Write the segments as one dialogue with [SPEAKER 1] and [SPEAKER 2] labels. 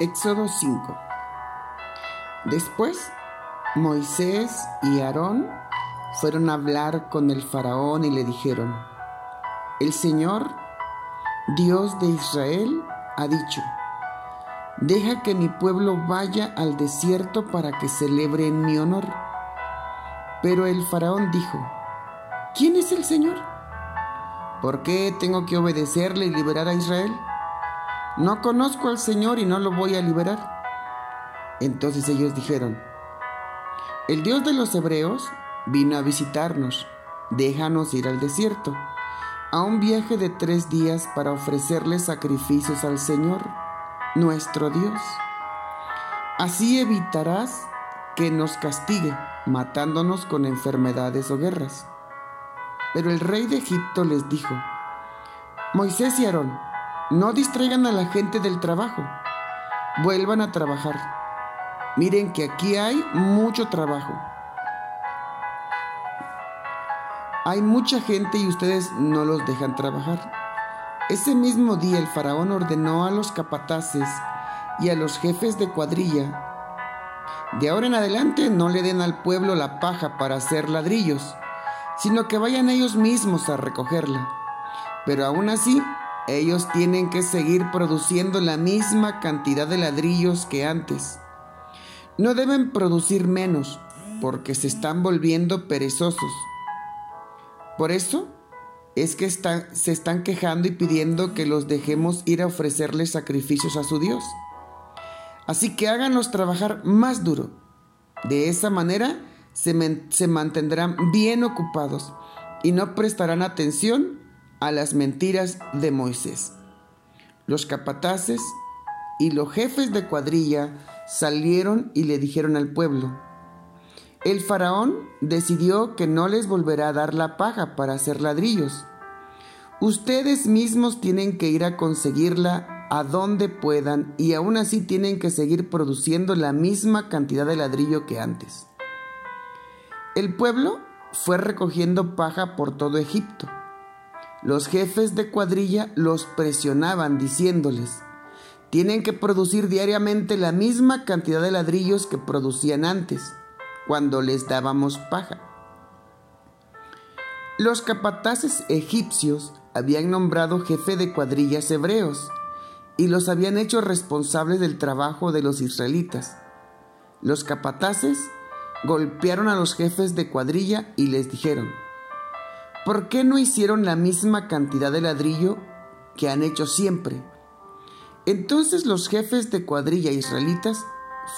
[SPEAKER 1] Éxodo 5 Después, Moisés y Aarón fueron a hablar con el faraón y le dijeron, El Señor, Dios de Israel, ha dicho, Deja que mi pueblo vaya al desierto para que celebre en mi honor. Pero el faraón dijo, ¿quién es el Señor? ¿Por qué tengo que obedecerle y liberar a Israel? No conozco al Señor y no lo voy a liberar. Entonces ellos dijeron, el Dios de los hebreos vino a visitarnos, déjanos ir al desierto, a un viaje de tres días para ofrecerle sacrificios al Señor, nuestro Dios. Así evitarás que nos castigue, matándonos con enfermedades o guerras. Pero el rey de Egipto les dijo, Moisés y Aarón, no distraigan a la gente del trabajo. Vuelvan a trabajar. Miren que aquí hay mucho trabajo. Hay mucha gente y ustedes no los dejan trabajar. Ese mismo día el faraón ordenó a los capataces y a los jefes de cuadrilla, de ahora en adelante no le den al pueblo la paja para hacer ladrillos, sino que vayan ellos mismos a recogerla. Pero aún así ellos tienen que seguir produciendo la misma cantidad de ladrillos que antes. No deben producir menos porque se están volviendo perezosos. Por eso es que se están quejando y pidiendo que los dejemos ir a ofrecerles sacrificios a su Dios. Así que háganos trabajar más duro. De esa manera se, se mantendrán bien ocupados y no prestarán atención a las mentiras de Moisés. Los capataces y los jefes de cuadrilla salieron y le dijeron al pueblo, el faraón decidió que no les volverá a dar la paja para hacer ladrillos. Ustedes mismos tienen que ir a conseguirla a donde puedan y aún así tienen que seguir produciendo la misma cantidad de ladrillo que antes. El pueblo fue recogiendo paja por todo Egipto los jefes de cuadrilla los presionaban diciéndoles, tienen que producir diariamente la misma cantidad de ladrillos que producían antes, cuando les dábamos paja. Los capataces egipcios habían nombrado jefe de cuadrillas hebreos y los habían hecho responsables del trabajo de los israelitas. Los capataces golpearon a los jefes de cuadrilla y les dijeron, ¿Por qué no hicieron la misma cantidad de ladrillo que han hecho siempre? Entonces los jefes de cuadrilla israelitas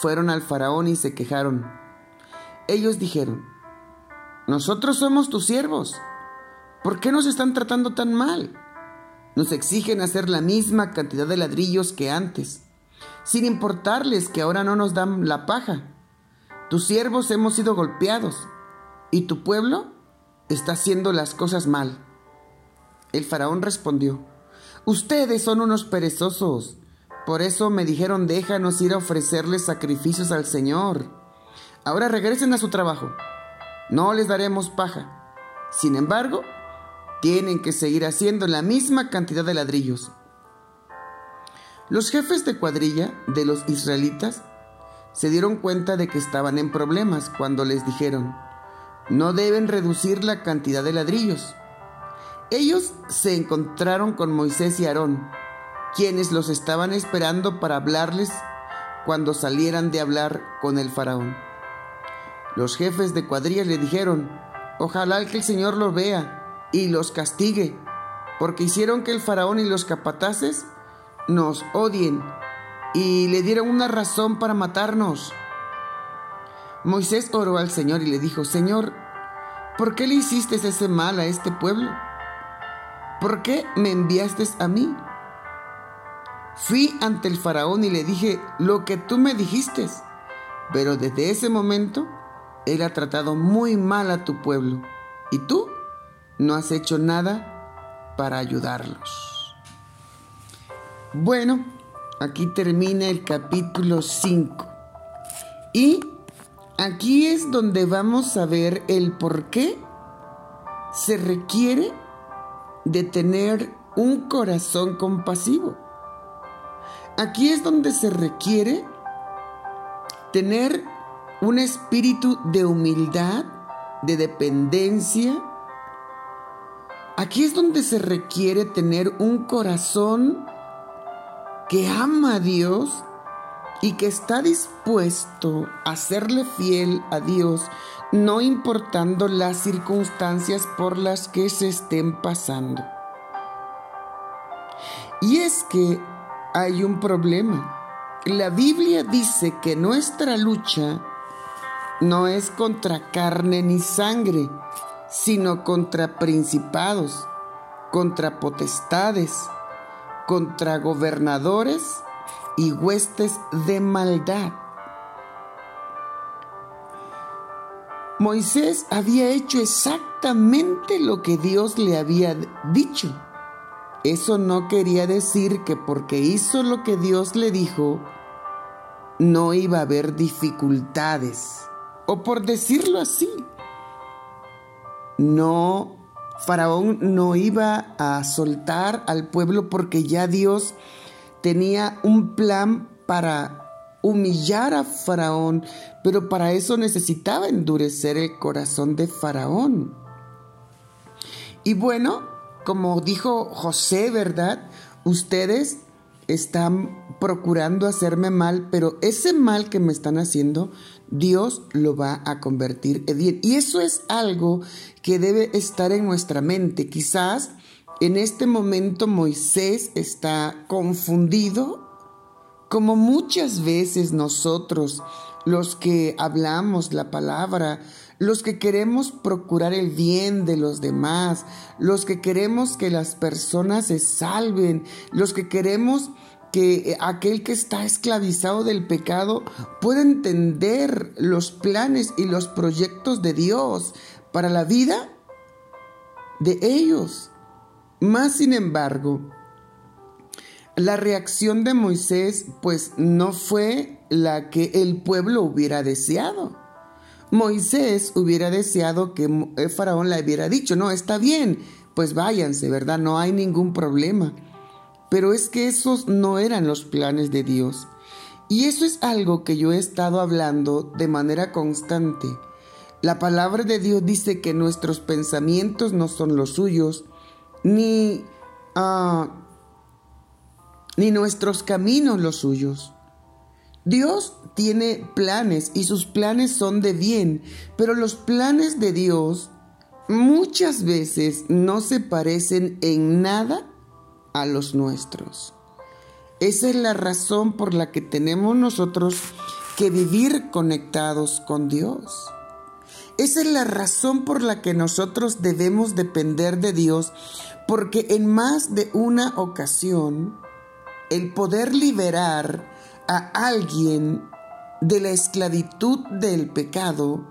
[SPEAKER 1] fueron al faraón y se quejaron. Ellos dijeron, nosotros somos tus siervos. ¿Por qué nos están tratando tan mal? Nos exigen hacer la misma cantidad de ladrillos que antes, sin importarles que ahora no nos dan la paja. Tus siervos hemos sido golpeados, y tu pueblo está haciendo las cosas mal. El faraón respondió, Ustedes son unos perezosos. Por eso me dijeron, déjanos ir a ofrecerles sacrificios al Señor. Ahora regresen a su trabajo. No les daremos paja. Sin embargo, tienen que seguir haciendo la misma cantidad de ladrillos. Los jefes de cuadrilla de los israelitas se dieron cuenta de que estaban en problemas cuando les dijeron, no deben reducir la cantidad de ladrillos. Ellos se encontraron con Moisés y Aarón, quienes los estaban esperando para hablarles cuando salieran de hablar con el faraón. Los jefes de cuadrillas le dijeron, ojalá que el Señor los vea y los castigue, porque hicieron que el faraón y los capataces nos odien y le dieron una razón para matarnos. Moisés oró al Señor y le dijo, Señor, ¿por qué le hiciste ese mal a este pueblo? ¿Por qué me enviaste a mí? Fui ante el faraón y le dije lo que tú me dijiste, pero desde ese momento él ha tratado muy mal a tu pueblo y tú no has hecho nada para ayudarlos. Bueno, aquí termina el capítulo 5 y Aquí es donde vamos a ver el por qué se requiere de tener un corazón compasivo. aquí es donde se requiere tener un espíritu de humildad, de dependencia. Aquí es donde se requiere tener un corazón que ama a Dios y que está dispuesto a serle fiel a Dios, no importando las circunstancias por las que se estén pasando. Y es que hay un problema. La Biblia dice que nuestra lucha no es contra carne ni sangre, sino contra principados, contra potestades, contra gobernadores y huestes de maldad. Moisés había hecho exactamente lo que Dios le había dicho. Eso no quería decir que porque hizo lo que Dios le dijo, no iba a haber dificultades. O por decirlo así, no, Faraón no iba a soltar al pueblo porque ya Dios tenía un plan para humillar a Faraón, pero para eso necesitaba endurecer el corazón de Faraón. Y bueno, como dijo José, ¿verdad? Ustedes están procurando hacerme mal, pero ese mal que me están haciendo, Dios lo va a convertir en bien. Y eso es algo que debe estar en nuestra mente. Quizás en este momento Moisés está confundido, como muchas veces nosotros, los que hablamos la palabra, los que queremos procurar el bien de los demás, los que queremos que las personas se salven, los que queremos que aquel que está esclavizado del pecado pueda entender los planes y los proyectos de Dios para la vida de ellos. Más sin embargo, la reacción de Moisés pues no fue la que el pueblo hubiera deseado. Moisés hubiera deseado que el faraón le hubiera dicho, no, está bien, pues váyanse, ¿verdad? No hay ningún problema. Pero es que esos no eran los planes de Dios. Y eso es algo que yo he estado hablando de manera constante. La palabra de Dios dice que nuestros pensamientos no son los suyos, ni, ah, ni nuestros caminos los suyos. Dios tiene planes y sus planes son de bien, pero los planes de Dios muchas veces no se parecen en nada a los nuestros. Esa es la razón por la que tenemos nosotros que vivir conectados con Dios. Esa es la razón por la que nosotros debemos depender de Dios, porque en más de una ocasión, el poder liberar a alguien de la esclavitud del pecado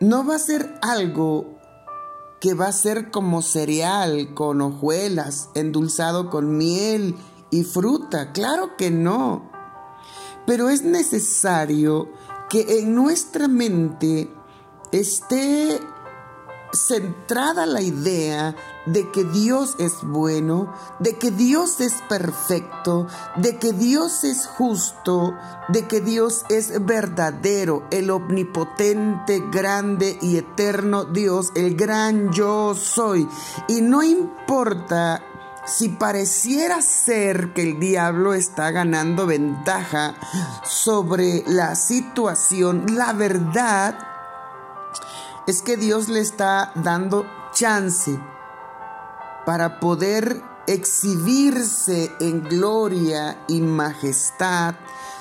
[SPEAKER 1] no va a ser algo que va a ser como cereal con hojuelas, endulzado con miel y fruta. Claro que no. Pero es necesario que en nuestra mente esté centrada la idea de que Dios es bueno, de que Dios es perfecto, de que Dios es justo, de que Dios es verdadero, el omnipotente, grande y eterno Dios, el gran yo soy. Y no importa si pareciera ser que el diablo está ganando ventaja sobre la situación, la verdad es que Dios le está dando chance para poder exhibirse en gloria y majestad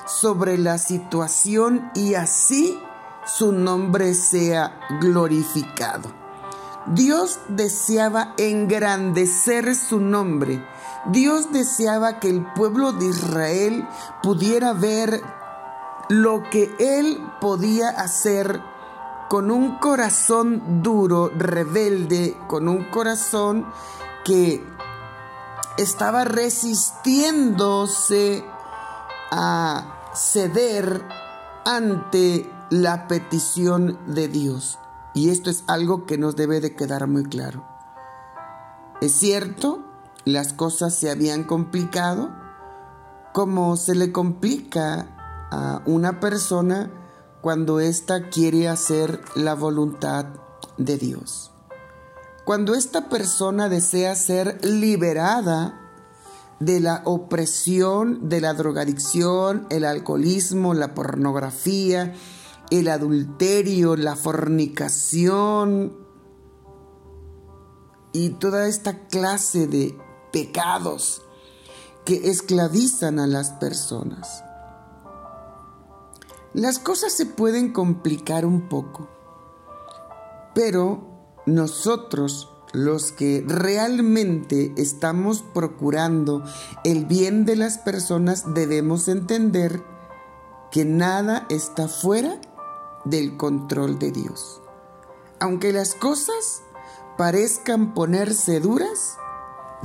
[SPEAKER 1] sobre la situación y así su nombre sea glorificado. Dios deseaba engrandecer su nombre. Dios deseaba que el pueblo de Israel pudiera ver lo que Él podía hacer con un corazón duro, rebelde, con un corazón que estaba resistiéndose a ceder ante la petición de Dios. Y esto es algo que nos debe de quedar muy claro. Es cierto, las cosas se habían complicado, como se le complica a una persona cuando ésta quiere hacer la voluntad de Dios. Cuando esta persona desea ser liberada de la opresión, de la drogadicción, el alcoholismo, la pornografía, el adulterio, la fornicación y toda esta clase de pecados que esclavizan a las personas. Las cosas se pueden complicar un poco, pero nosotros los que realmente estamos procurando el bien de las personas debemos entender que nada está fuera del control de Dios. Aunque las cosas parezcan ponerse duras,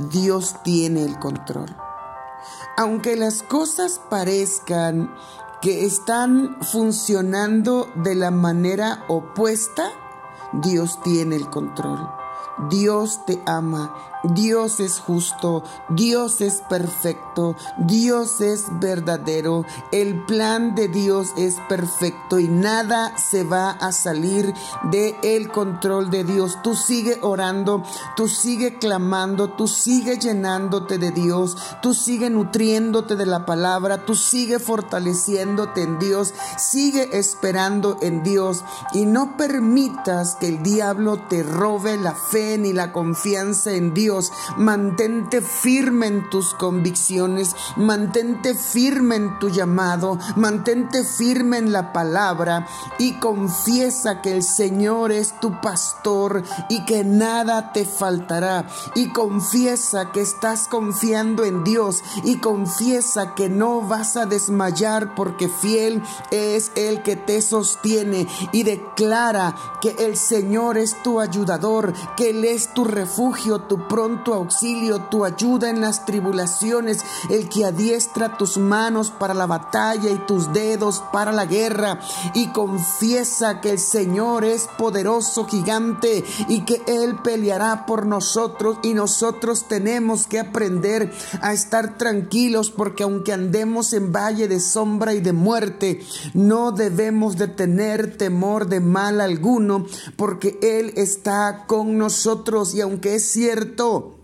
[SPEAKER 1] Dios tiene el control. Aunque las cosas parezcan que están funcionando de la manera opuesta, Dios tiene el control. Dios te ama, Dios es justo, Dios es perfecto, Dios es verdadero, el plan de Dios es perfecto y nada se va a salir de el control de Dios. Tú sigue orando, tú sigue clamando, tú sigue llenándote de Dios, tú sigue nutriéndote de la palabra, tú sigue fortaleciéndote en Dios, sigue esperando en Dios. Y no permitas que el diablo te robe la fe ni la confianza en Dios Mantente firme en tus convicciones, mantente firme en tu llamado, mantente firme en la palabra y confiesa que el Señor es tu pastor y que nada te faltará. Y confiesa que estás confiando en Dios y confiesa que no vas a desmayar porque fiel es el que te sostiene y declara que el Señor es tu ayudador, que Él es tu refugio, tu pronto auxilio, tu ayuda en las tribulaciones, el que adiestra tus manos para la batalla y tus dedos para la guerra. Y confiesa que el Señor es poderoso, gigante, y que Él peleará por nosotros. Y nosotros tenemos que aprender a estar tranquilos porque aunque andemos en valle de sombra y de muerte, no debemos de tener temor de mal alguno porque Él está con nosotros. Y aunque es cierto, Senhor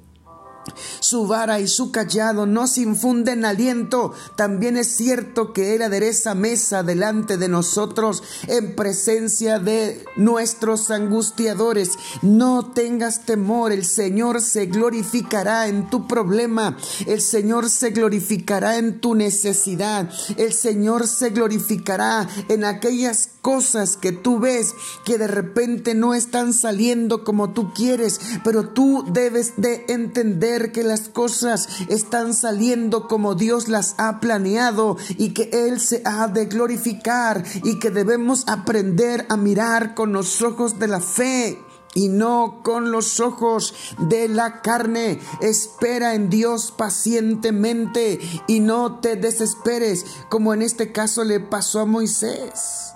[SPEAKER 1] su vara y su callado nos infunden aliento. También es cierto que Él adereza mesa delante de nosotros en presencia de nuestros angustiadores. No tengas temor, el Señor se glorificará en tu problema. El Señor se glorificará en tu necesidad. El Señor se glorificará en aquellas cosas que tú ves que de repente no están saliendo como tú quieres, pero tú debes de entender que las cosas están saliendo como Dios las ha planeado y que Él se ha de glorificar y que debemos aprender a mirar con los ojos de la fe y no con los ojos de la carne. Espera en Dios pacientemente y no te desesperes, como en este caso le pasó a Moisés.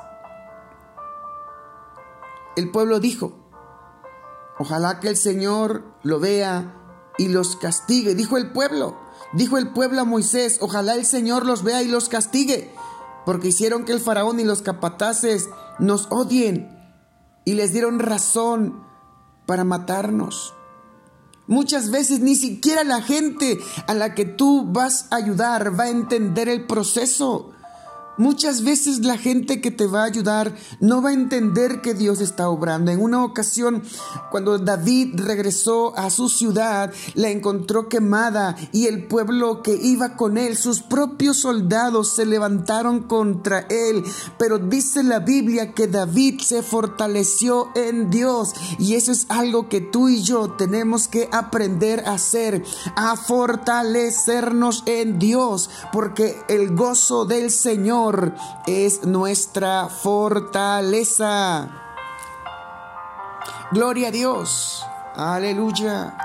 [SPEAKER 1] El pueblo dijo, ojalá que el Señor lo vea y los castigue. Dijo el pueblo, dijo el pueblo a Moisés, ojalá el Señor los vea y los castigue, porque hicieron que el faraón y los capataces nos odien y les dieron razón para matarnos. Muchas veces ni siquiera la gente a la que tú vas a ayudar va a entender el proceso. Muchas veces la gente que te va a ayudar no va a entender que Dios está obrando. En una ocasión, cuando David regresó a su ciudad, la encontró quemada y el pueblo que iba con él, sus propios soldados, se levantaron contra él. Pero dice la Biblia que David se fortaleció en Dios y eso es algo que tú y yo tenemos que aprender a hacer, a fortalecernos en Dios, porque el gozo del Es nuestra fortaleza. Gloria a Dios. Aleluya.